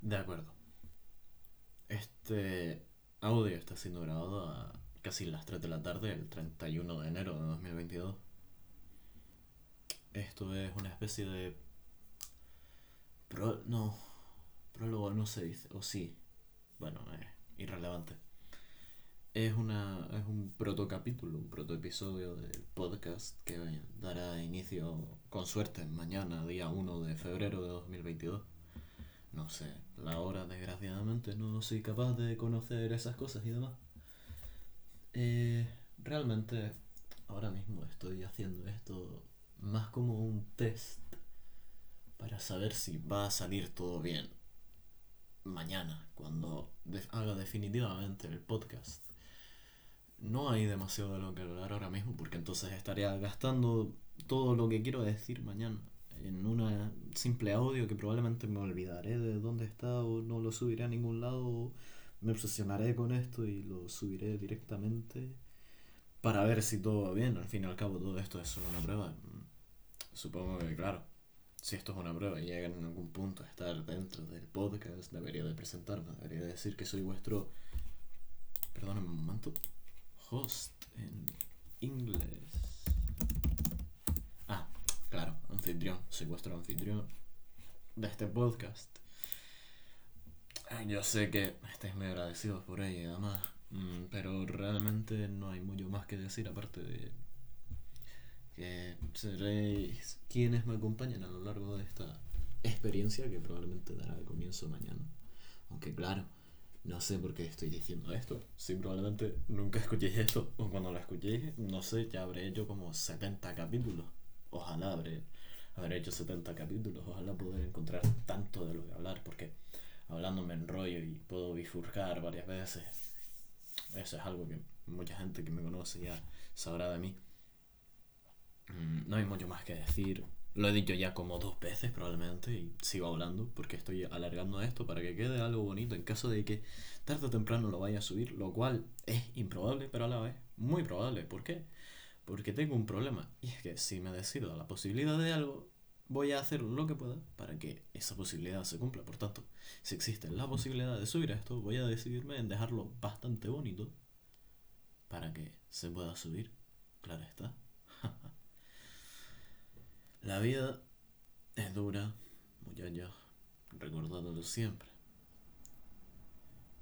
De acuerdo. Este audio está siendo grabado a casi las 3 de la tarde, el 31 de enero de 2022. Esto es una especie de... Pro... No. Prólogo no se dice. O sí. Bueno, es irrelevante. Es, una, es un protocapítulo, un protoepisodio del podcast que dará inicio, con suerte, mañana, día 1 de febrero de 2022. No sé, la hora, desgraciadamente, no soy capaz de conocer esas cosas y demás. Eh, realmente, ahora mismo estoy haciendo esto más como un test para saber si va a salir todo bien mañana, cuando haga definitivamente el podcast. No hay demasiado de lo que hablar ahora mismo, porque entonces estaría gastando todo lo que quiero decir mañana en una simple audio que probablemente me olvidaré de dónde está o no lo subiré a ningún lado me obsesionaré con esto y lo subiré directamente para ver si todo va bien. Al fin y al cabo todo esto es solo una prueba. Supongo que claro, si esto es una prueba y llega en algún punto a estar dentro del podcast, debería de presentarme, debería de decir que soy vuestro, perdóname un momento, host en inglés. Ah, claro, anfitrión, soy vuestro anfitrión de este podcast. Yo sé que estáis muy agradecidos por ello y demás, mm, pero realmente no hay mucho más que decir aparte de que seréis quienes me acompañan a lo largo de esta experiencia que probablemente dará comienzo mañana. Aunque claro, no sé por qué estoy diciendo esto. Si probablemente nunca escuchéis esto, o cuando lo escuchéis, no sé, ya habré hecho como 70 capítulos. Ojalá habré, habré hecho 70 capítulos, ojalá poder encontrar tanto de lo que hablar, porque hablándome en rollo y puedo bifurcar varias veces. Eso es algo que mucha gente que me conoce ya sabrá de mí. Mm, no hay mucho más que decir. Lo he dicho ya como dos veces probablemente y sigo hablando porque estoy alargando esto para que quede algo bonito en caso de que tarde o temprano lo vaya a subir, lo cual es improbable, pero a la vez muy probable. ¿Por qué? Porque tengo un problema y es que si me decido a la posibilidad de algo, voy a hacer lo que pueda para que esa posibilidad se cumpla. Por tanto, si existe la posibilidad de subir esto, voy a decidirme en dejarlo bastante bonito para que se pueda subir. Claro está. la vida es dura, muchachos, recordándolo siempre.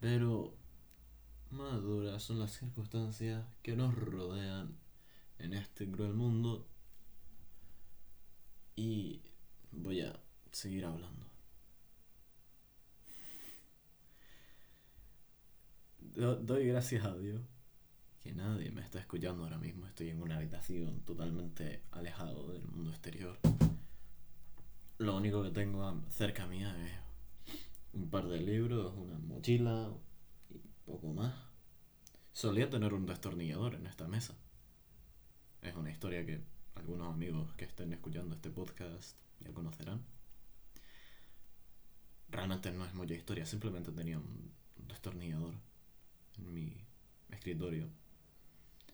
Pero más duras son las circunstancias que nos rodean en este cruel mundo y voy a seguir hablando. doy gracias a Dios que nadie me está escuchando ahora mismo. Estoy en una habitación totalmente alejado del mundo exterior. Lo único que tengo cerca mía es un par de libros, una mochila y poco más. Solía tener un destornillador en esta mesa. Es una historia que algunos amigos que estén escuchando este podcast ya conocerán. Realmente no es mucha historia, simplemente tenía un destornillador en mi escritorio.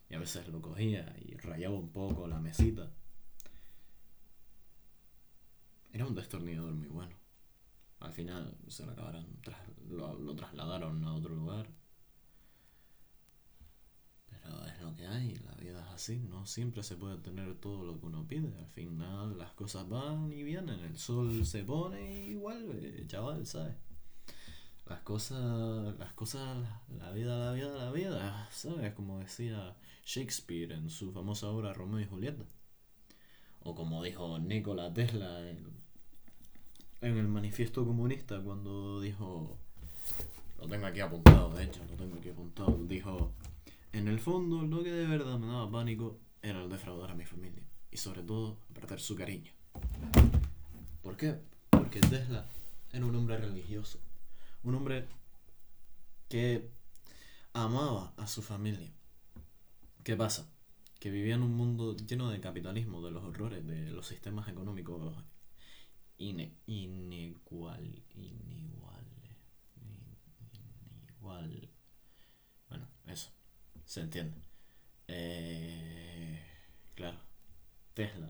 Y a veces lo cogía y rayaba un poco la mesita. Era un destornillador muy bueno. Al final se lo acabaron, lo trasladaron a otro lugar es lo que hay, la vida es así, no siempre se puede tener todo lo que uno pide, al final las cosas van y vienen, el sol se pone y vuelve, chaval, ¿sabes? Las cosas, las cosas, la vida, la vida, la vida, ¿sabes? Como decía Shakespeare en su famosa obra Romeo y Julieta. O como dijo Nikola Tesla en el manifiesto comunista cuando dijo, lo tengo aquí apuntado, de hecho, lo tengo aquí apuntado, dijo, en el fondo, lo que de verdad me daba pánico era el defraudar a mi familia. Y sobre todo, perder su cariño. ¿Por qué? Porque Tesla era un hombre religioso. Un hombre que amaba a su familia. ¿Qué pasa? Que vivía en un mundo lleno de capitalismo, de los horrores, de los sistemas económicos inigual, inigual, inigual. Se entiende. Eh, claro. Tesla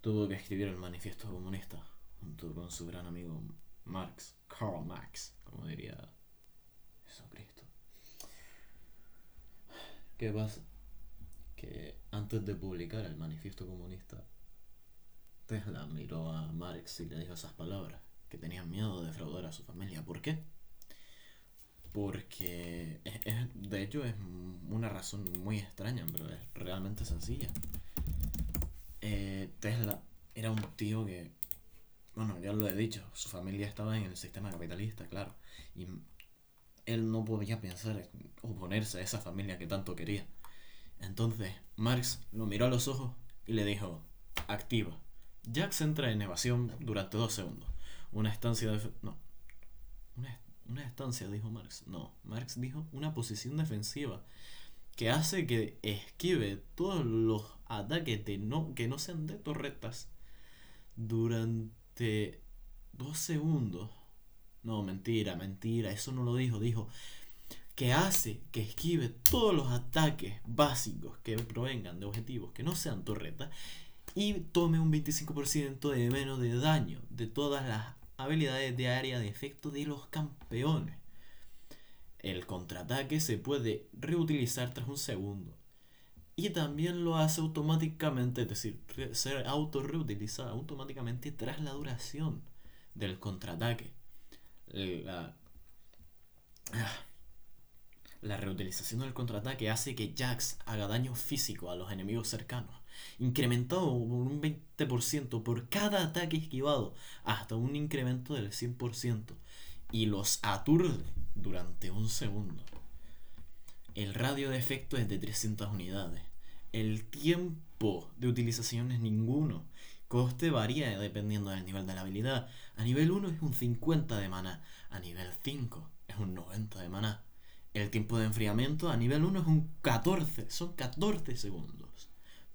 tuvo que escribir el manifiesto comunista junto con su gran amigo Marx, Karl Marx, como diría Jesucristo. ¿Qué pasa? Que antes de publicar el manifiesto comunista, Tesla miró a Marx y le dijo esas palabras, que tenían miedo de defraudar a su familia. ¿Por qué? Porque de hecho es una razón muy extraña, pero es realmente sencilla. Eh, Tesla era un tío que, bueno, ya lo he dicho, su familia estaba en el sistema capitalista, claro, y él no podía pensar en oponerse a esa familia que tanto quería. Entonces, Marx lo miró a los ojos y le dijo, activa. Jax entra en evasión durante dos segundos. Una estancia de... No. Una, una estancia, dijo Marx. No, Marx dijo una posición defensiva que hace que esquive todos los ataques de no, que no sean de torretas durante dos segundos. No, mentira, mentira, eso no lo dijo, dijo que hace que esquive todos los ataques básicos que provengan de objetivos que no sean torretas y tome un 25% de menos de daño de todas las habilidades de área de efecto de los campeones. El contraataque se puede reutilizar tras un segundo. Y también lo hace automáticamente, es decir, ser auto automáticamente tras la duración del contraataque. Ah, la reutilización del contraataque hace que Jax haga daño físico a los enemigos cercanos, incrementado por un 20% por cada ataque esquivado, hasta un incremento del 100%, y los aturde durante un segundo. El radio de efecto es de 300 unidades. El tiempo de utilización es ninguno. Coste varía dependiendo del nivel de la habilidad. A nivel 1 es un 50 de mana. A nivel 5 es un 90 de mana. El tiempo de enfriamiento a nivel 1 es un 14, son 14 segundos.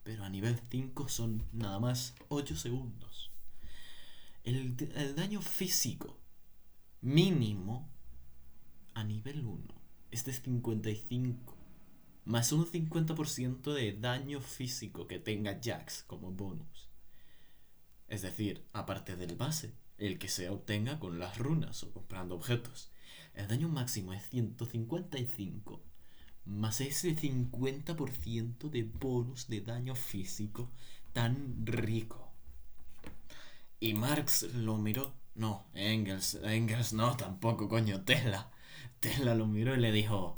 Pero a nivel 5 son nada más 8 segundos. El, el daño físico mínimo a nivel 1 es de 55. Más un 50% de daño físico que tenga Jax como bonus. Es decir, aparte del base, el que se obtenga con las runas o comprando objetos. El daño máximo es 155, más ese 50% de bonus de daño físico tan rico. Y Marx lo miró. No, Engels, Engels no, tampoco, coño, Tesla. Tesla lo miró y le dijo,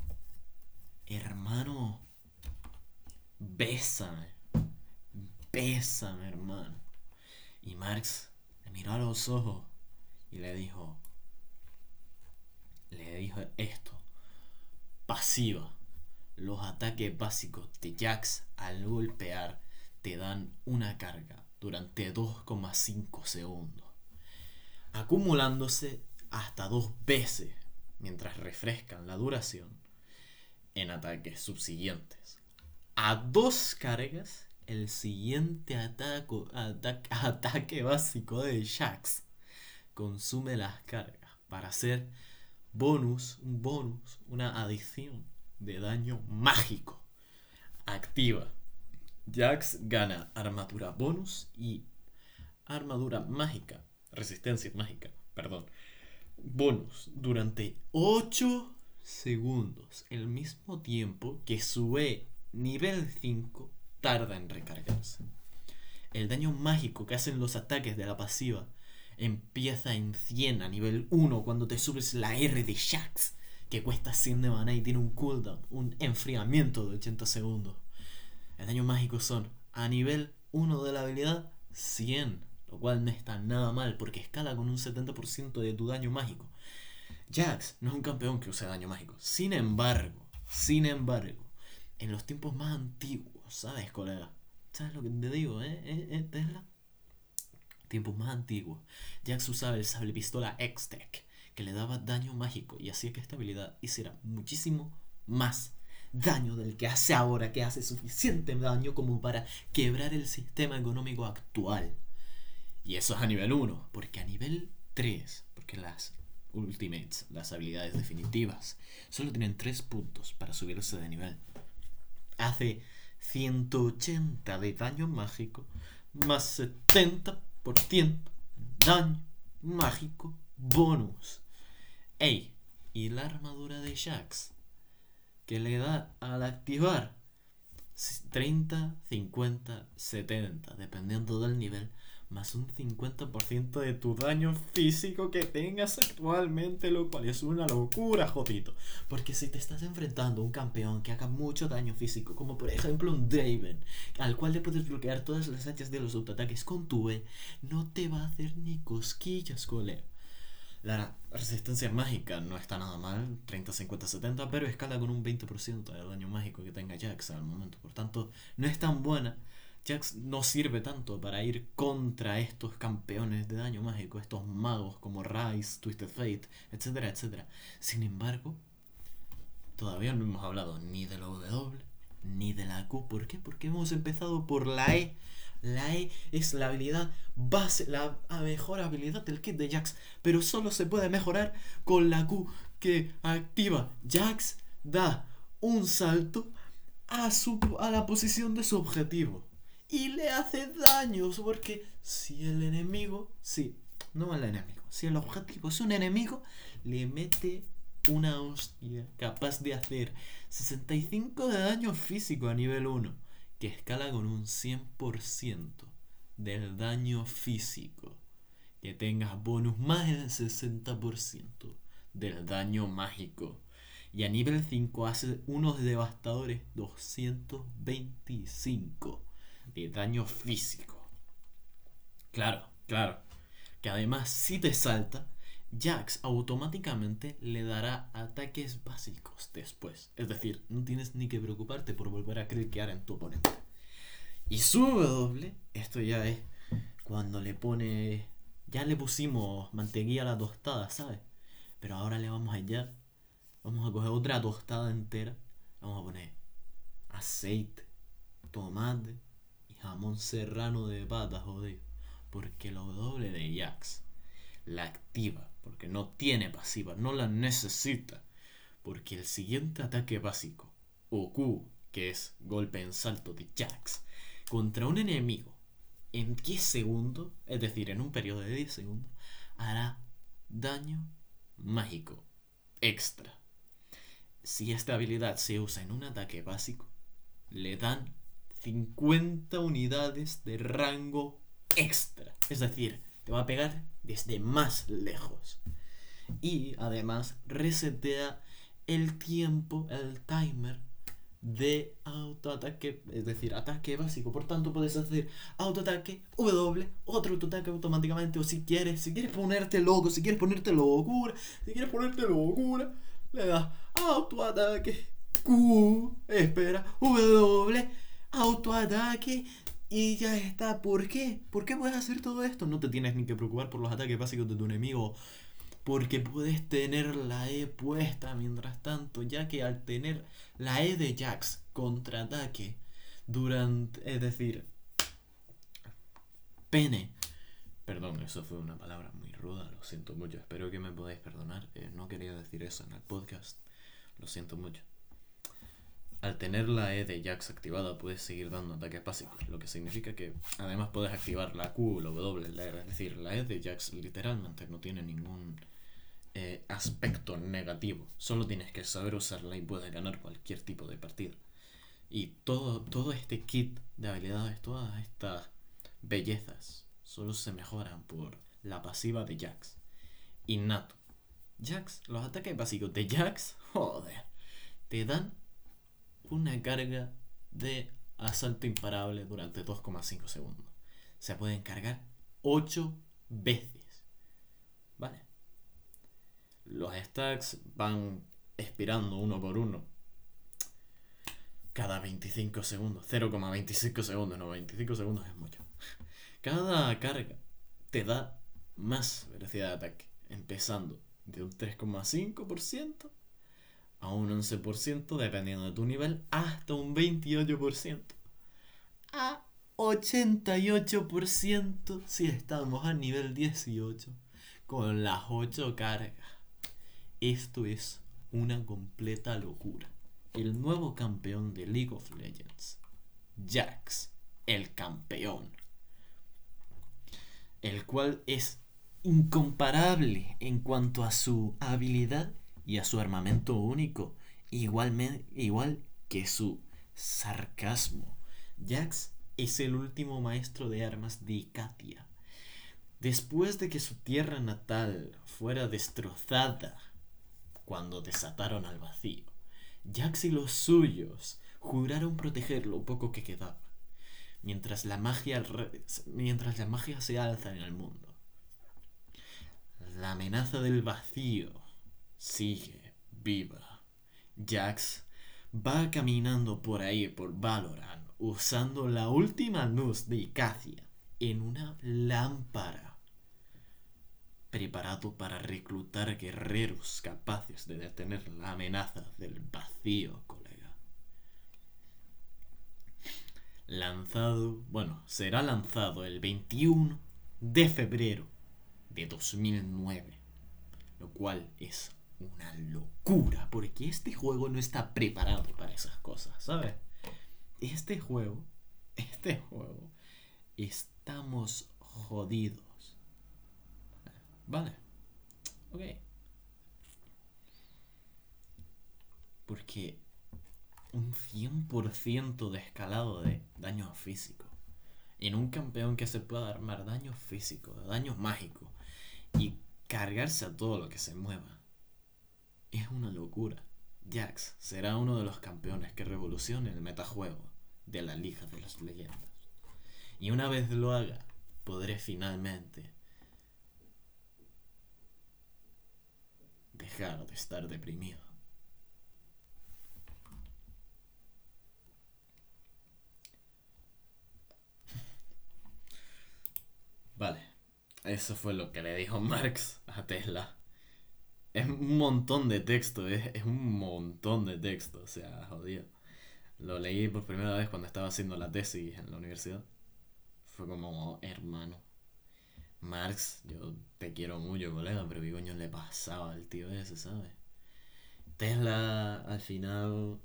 hermano, bésame, bésame, hermano. Y Marx le miró a los ojos y le dijo, le dijo esto. Pasiva. Los ataques básicos de Jax al golpear te dan una carga durante 2,5 segundos, acumulándose hasta dos veces mientras refrescan la duración en ataques subsiguientes. A dos cargas, el siguiente ataque, ataque básico de Jax consume las cargas para hacer bonus, un bonus, una adición de daño mágico. Activa. Jax gana armadura bonus y armadura mágica, resistencia mágica, perdón. Bonus durante 8 segundos, el mismo tiempo que sube nivel 5 tarda en recargarse. El daño mágico que hacen los ataques de la pasiva empieza en 100 a nivel 1 cuando te subes la R de Shax, que cuesta 100 de mana y tiene un cooldown, un enfriamiento de 80 segundos. El daño mágico son a nivel 1 de la habilidad 100, lo cual no está nada mal porque escala con un 70% de tu daño mágico. Jax no es un campeón que use daño mágico. Sin embargo, sin embargo, en los tiempos más antiguos, ¿sabes, colega? ¿Sabes lo que te digo, eh? ¿Eh, eh Tesla? tiempos más antiguos, Jax usaba el sable pistola X-Tech, que le daba daño mágico y hacía que esta habilidad hiciera muchísimo más daño del que hace ahora, que hace suficiente daño como para quebrar el sistema económico actual. Y eso es a nivel 1, porque a nivel 3, porque las Ultimates, las habilidades definitivas, solo tienen 3 puntos para subirse de nivel. Hace 180 de daño mágico más 70 por ciento daño mágico bonus. Ey, y la armadura de Jax, que le da al activar 30, 50, 70, dependiendo del nivel, más un 50% de tu daño físico que tengas actualmente, lo cual es una locura, jodito. Porque si te estás enfrentando a un campeón que haga mucho daño físico, como por ejemplo un Draven, al cual le puedes bloquear todas las hachas de los autoataques con tu E, no te va a hacer ni cosquillas, colega. La resistencia mágica no está nada mal, 30, 50, 70, pero escala con un 20% de daño mágico que tenga Jax al momento. Por tanto, no es tan buena. Jax no sirve tanto para ir contra estos campeones de daño mágico, estos magos como Rise, Twisted Fate, etcétera, etcétera. Sin embargo, todavía no hemos hablado ni de la W ni de la Q. ¿Por qué? Porque hemos empezado por la E la E es la habilidad base, la mejor habilidad del kit de Jax, pero solo se puede mejorar con la Q que activa. Jax da un salto a, su, a la posición de su objetivo y le hace daños porque si el enemigo, sí, no el enemigo, si el objetivo es un enemigo, le mete una hostia capaz de hacer 65 de daño físico a nivel 1 que escala con un 100% del daño físico. Que tengas bonus más del 60% del daño mágico. Y a nivel 5 hace unos devastadores 225 de daño físico. Claro, claro. Que además si te salta, Jax automáticamente le dará ataques básicos después. Es decir, no tienes ni que preocuparte por volver a cliquear en tu oponente. Y su W, esto ya es cuando le pone. Ya le pusimos mantequilla a la tostada, ¿sabes? Pero ahora le vamos a hallar. Vamos a coger otra tostada entera. Vamos a poner aceite, tomate y jamón serrano de patas, joder. Porque la W de Jax la activa porque no tiene pasiva, no la necesita, porque el siguiente ataque básico, o Q, que es golpe en salto de Jax, contra un enemigo en 10 segundos, es decir, en un periodo de 10 segundos, hará daño mágico extra. Si esta habilidad se usa en un ataque básico, le dan 50 unidades de rango extra. Es decir, te va a pegar desde más lejos. Y además resetea el tiempo, el timer de autoataque, es decir, ataque básico. Por tanto, puedes hacer autoataque, W, otro autoataque automáticamente. O si quieres, si quieres ponerte loco, si quieres ponerte locura, si quieres ponerte locura, le das autoataque, Q, espera, W, autoataque, y ya está. ¿Por qué? ¿Por qué puedes hacer todo esto? No te tienes ni que preocupar por los ataques básicos de tu enemigo. Porque puedes tener la E puesta mientras tanto, ya que al tener la E de Jax contraataque durante... Es decir... Pene. Perdón, eso fue una palabra muy ruda, lo siento mucho. Espero que me podáis perdonar. Eh, no quería decir eso en el podcast. Lo siento mucho. Al tener la E de Jax activada puedes seguir dando ataques básicos, lo que significa que además puedes activar la Q, la W, la R. Es decir, la E de Jax literalmente no tiene ningún eh, aspecto negativo. Solo tienes que saber usarla y puedes ganar cualquier tipo de partida. Y todo, todo este kit de habilidades, todas estas bellezas, solo se mejoran por la pasiva de Jax. Innato. Jax, los ataques básicos de Jax, joder, te dan una carga de asalto imparable durante 2,5 segundos. Se pueden cargar 8 veces. ¿Vale? Los stacks van expirando uno por uno. Cada 25 segundos. 0,25 segundos. No, 25 segundos es mucho. Cada carga te da más velocidad de ataque. Empezando de un 3,5% a un 11% dependiendo de tu nivel, hasta un 28%. A 88% si estamos a nivel 18 con las 8 cargas. Esto es una completa locura. El nuevo campeón de League of Legends, Jax, el campeón. El cual es incomparable en cuanto a su habilidad y a su armamento único, igual, igual que su sarcasmo. Jax es el último maestro de armas de Ikatia. Después de que su tierra natal fuera destrozada cuando desataron al vacío, Jax y los suyos juraron proteger lo poco que quedaba, mientras la magia, mientras la magia se alza en el mundo. La amenaza del vacío sigue viva. Jax va caminando por ahí por Valorant usando la última luz de Icacia en una lámpara, preparado para reclutar guerreros capaces de detener la amenaza del vacío, colega. Lanzado, bueno, será lanzado el 21 de febrero de 2009, lo cual es una locura, porque este juego no está preparado para esas cosas, ¿sabes? Este juego, este juego, estamos jodidos. Vale, ok. Porque un 100% de escalado de daño físico. En un campeón que se pueda armar daño físico, daño mágico. Y cargarse a todo lo que se mueva es una locura. Jax será uno de los campeones que revolucione el metajuego de la Liga de las Leyendas. Y una vez lo haga, podré finalmente dejar de estar deprimido. Vale, eso fue lo que le dijo Marx a Tesla es un montón de texto, es, un montón de texto, o sea, jodido. Lo leí por primera vez cuando estaba haciendo la tesis en la universidad. Fue como, hermano, Marx, yo te quiero mucho, colega, pero qué coño le pasaba al tío ese, ¿sabes? Tesla al final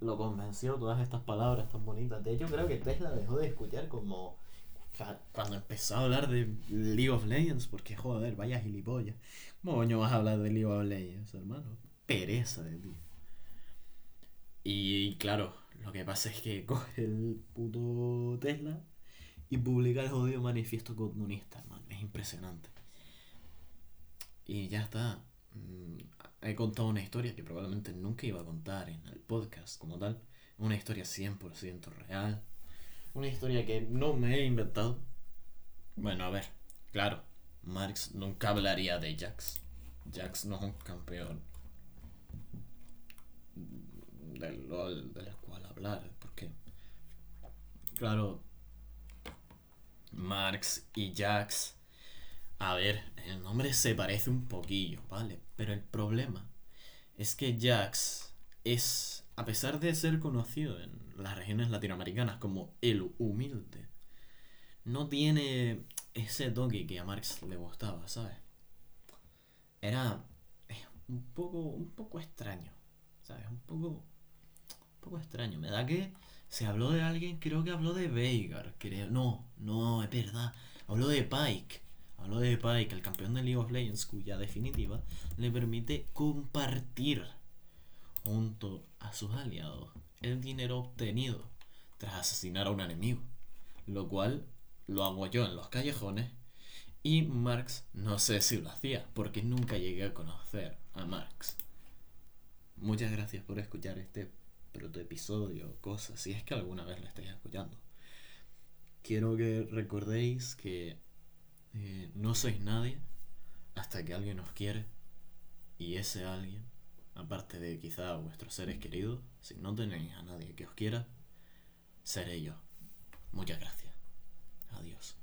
lo convenció todas estas palabras tan bonitas. De hecho, creo que Tesla dejó de escuchar como cuando empezó a hablar de League of Legends, porque joder, vaya gilipollas. ¿Cómo coño vas a hablar de League of Legends, hermano? Pereza de ti. Y claro, lo que pasa es que coge el puto Tesla y publica el jodido manifiesto comunista, hermano. Es impresionante. Y ya está. Mm, he contado una historia que probablemente nunca iba a contar en el podcast como tal. Una historia 100% real una historia que no me he inventado. Bueno, a ver, claro, Marx nunca hablaría de Jax. Jax no es un campeón del LOL del cual hablar, porque, claro, Marx y Jax, a ver, el nombre se parece un poquillo, ¿vale? Pero el problema es que Jax es a pesar de ser conocido en las regiones latinoamericanas como el humilde, no tiene ese toque que a Marx le gustaba, ¿sabes? Era un poco, un poco extraño, ¿sabes? Un poco, un poco extraño. Me da que se habló de alguien, creo que habló de Veigar, creo. No, no, es verdad. Habló de Pike. Habló de Pike, el campeón de League of Legends, cuya definitiva le permite compartir junto a sus aliados el dinero obtenido tras asesinar a un enemigo, lo cual lo hago yo en los callejones y Marx no sé si lo hacía porque nunca llegué a conocer a Marx. Muchas gracias por escuchar este protoepisodio, cosas, si es que alguna vez lo estáis escuchando. Quiero que recordéis que eh, no sois nadie hasta que alguien os quiere y ese alguien aparte de quizá vuestros seres queridos, si no tenéis a nadie que os quiera, seré yo. Muchas gracias. Adiós.